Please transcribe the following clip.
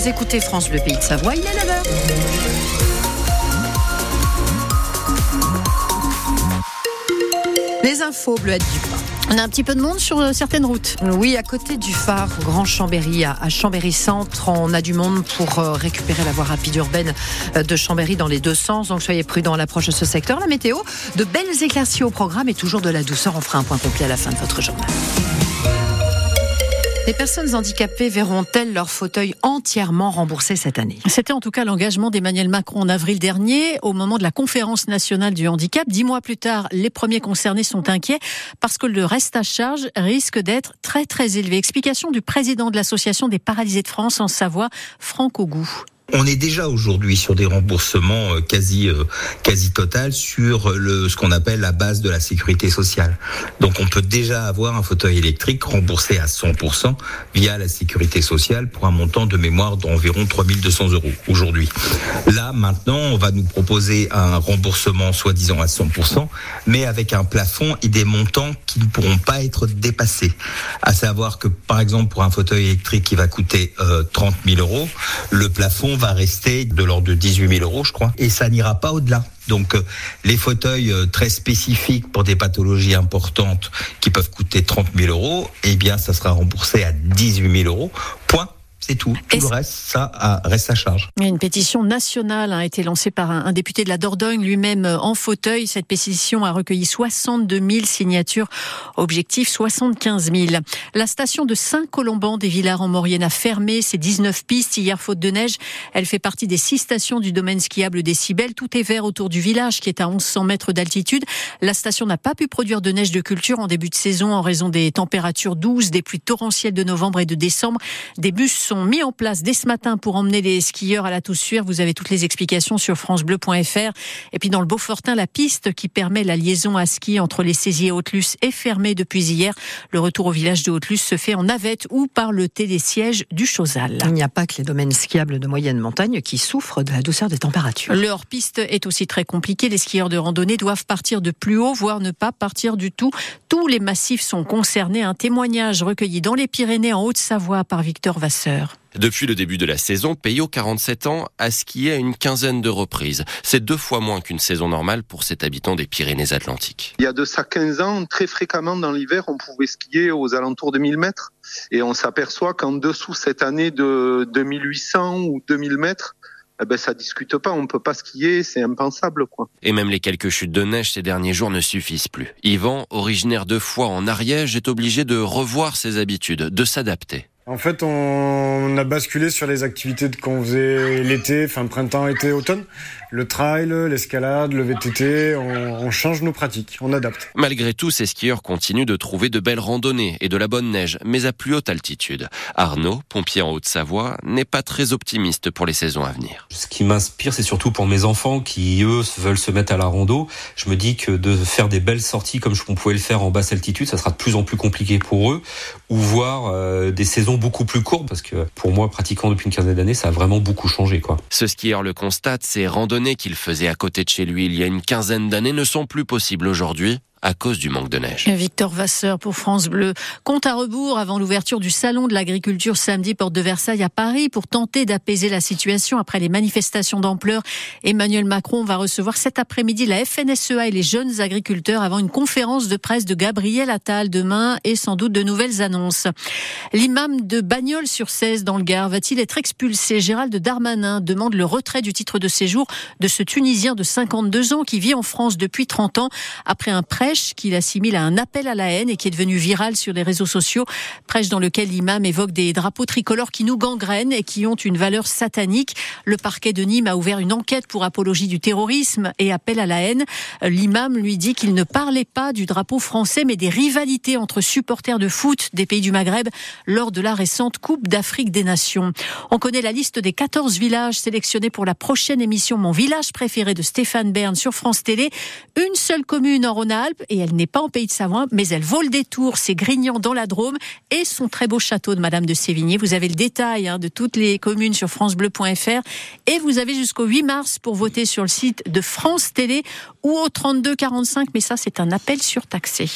vous écoutez France Bleu Pays de Savoie, il est 9h. Les infos bleuettes du pain. On a un petit peu de monde sur euh, certaines routes. Oui, à côté du phare Grand Chambéry, à Chambéry Centre, on a du monde pour euh, récupérer la voie rapide urbaine euh, de Chambéry dans les deux sens. Donc soyez prudents à l'approche de ce secteur. La météo, de belles éclaircies au programme et toujours de la douceur. On fera un point complet à la fin de votre journée. Les personnes handicapées verront-elles leur fauteuil entièrement remboursé cette année? C'était en tout cas l'engagement d'Emmanuel Macron en avril dernier, au moment de la conférence nationale du handicap. Dix mois plus tard, les premiers concernés sont inquiets parce que le reste à charge risque d'être très très élevé. Explication du président de l'association des paralysés de France en Savoie, Franck Augout. On est déjà aujourd'hui sur des remboursements euh, quasi euh, quasi total sur le ce qu'on appelle la base de la sécurité sociale. Donc on peut déjà avoir un fauteuil électrique remboursé à 100% via la sécurité sociale pour un montant de mémoire d'environ 3200 euros aujourd'hui. Là maintenant, on va nous proposer un remboursement soi-disant à 100%, mais avec un plafond et des montants qui ne pourront pas être dépassés. À savoir que par exemple pour un fauteuil électrique qui va coûter euh, 30 000 euros, le plafond va rester de l'ordre de 18 000 euros, je crois, et ça n'ira pas au-delà. Donc euh, les fauteuils euh, très spécifiques pour des pathologies importantes qui peuvent coûter 30 000 euros, eh bien ça sera remboursé à 18 000 euros. Point. C'est tout. Tout le reste, ça reste à charge. Une pétition nationale a été lancée par un, député de la Dordogne, lui-même euh, en fauteuil. Cette pétition a recueilli 62 000 signatures. Objectif 75 000. La station de Saint-Colomban des Villars en Maurienne a fermé ses 19 pistes hier faute de neige. Elle fait partie des six stations du domaine skiable des Cibelles. Tout est vert autour du village qui est à 1100 mètres d'altitude. La station n'a pas pu produire de neige de culture en début de saison en raison des températures douces, des pluies torrentielles de novembre et de décembre. Des bus sont mis en place dès ce matin pour emmener les skieurs à la Toussuire. Vous avez toutes les explications sur francebleu.fr. Et puis dans le Beaufortin, la piste qui permet la liaison à ski entre les saisies et Haute-Luce est fermée depuis hier. Le retour au village de Haute-Luce se fait en navette ou par le télésiège du Chosal. Il n'y a pas que les domaines skiables de moyenne montagne qui souffrent de la douceur des températures. Leur piste est aussi très compliquée. Les skieurs de randonnée doivent partir de plus haut, voire ne pas partir du tout. Tous les massifs sont concernés. Un témoignage recueilli dans les Pyrénées en Haute-Savoie par Victor Vasseur. Depuis le début de la saison, Peyo, 47 ans, a skié à une quinzaine de reprises. C'est deux fois moins qu'une saison normale pour cet habitant des Pyrénées-Atlantiques. Il y a de ça 15 ans, très fréquemment dans l'hiver, on pouvait skier aux alentours de 1000 mètres. Et on s'aperçoit qu'en dessous cette année de 2800 ou 2000 mètres, eh ben ça discute pas, on peut pas skier, c'est impensable quoi. Et même les quelques chutes de neige ces derniers jours ne suffisent plus. Yvan, originaire de Foix en Ariège, est obligé de revoir ses habitudes, de s'adapter. En fait, on a basculé sur les activités qu'on faisait l'été, fin printemps, été, automne. Le trail, l'escalade, le VTT, on, on, change nos pratiques, on adapte. Malgré tout, ces skieurs continuent de trouver de belles randonnées et de la bonne neige, mais à plus haute altitude. Arnaud, pompier en Haute-Savoie, n'est pas très optimiste pour les saisons à venir. Ce qui m'inspire, c'est surtout pour mes enfants qui, eux, veulent se mettre à la rando. Je me dis que de faire des belles sorties comme on pouvait le faire en basse altitude, ça sera de plus en plus compliqué pour eux, ou voir euh, des saisons beaucoup plus courtes, parce que pour moi, pratiquant depuis une quinzaine d'années, ça a vraiment beaucoup changé. Quoi. Ce skieur le constate, ces randonnées qu'il faisait à côté de chez lui il y a une quinzaine d'années ne sont plus possibles aujourd'hui à cause du manque de neige. Victor Vasseur pour France Bleu. Compte à rebours avant l'ouverture du salon de l'agriculture samedi porte de Versailles à Paris pour tenter d'apaiser la situation après les manifestations d'ampleur. Emmanuel Macron va recevoir cet après-midi la FNSEA et les jeunes agriculteurs avant une conférence de presse de Gabriel Attal demain et sans doute de nouvelles annonces. L'imam de Bagnols sur 16 dans le Gard va-t-il être expulsé? Gérald Darmanin demande le retrait du titre de séjour de ce Tunisien de 52 ans qui vit en France depuis 30 ans après un prêt qu'il assimile à un appel à la haine et qui est devenu viral sur les réseaux sociaux. Prêche dans lequel l'imam évoque des drapeaux tricolores qui nous gangrènent et qui ont une valeur satanique. Le parquet de Nîmes a ouvert une enquête pour apologie du terrorisme et appel à la haine. L'imam lui dit qu'il ne parlait pas du drapeau français mais des rivalités entre supporters de foot des pays du Maghreb lors de la récente Coupe d'Afrique des Nations. On connaît la liste des 14 villages sélectionnés pour la prochaine émission Mon village préféré de Stéphane Bern sur France Télé. Une seule commune en Rhône-Alpes et elle n'est pas en pays de Savoie, mais elle vaut le détour. C'est Grignan dans la Drôme et son très beau château de Madame de Sévigné. Vous avez le détail hein, de toutes les communes sur francebleu.fr et vous avez jusqu'au 8 mars pour voter sur le site de France Télé ou au 32 45. Mais ça, c'est un appel surtaxé.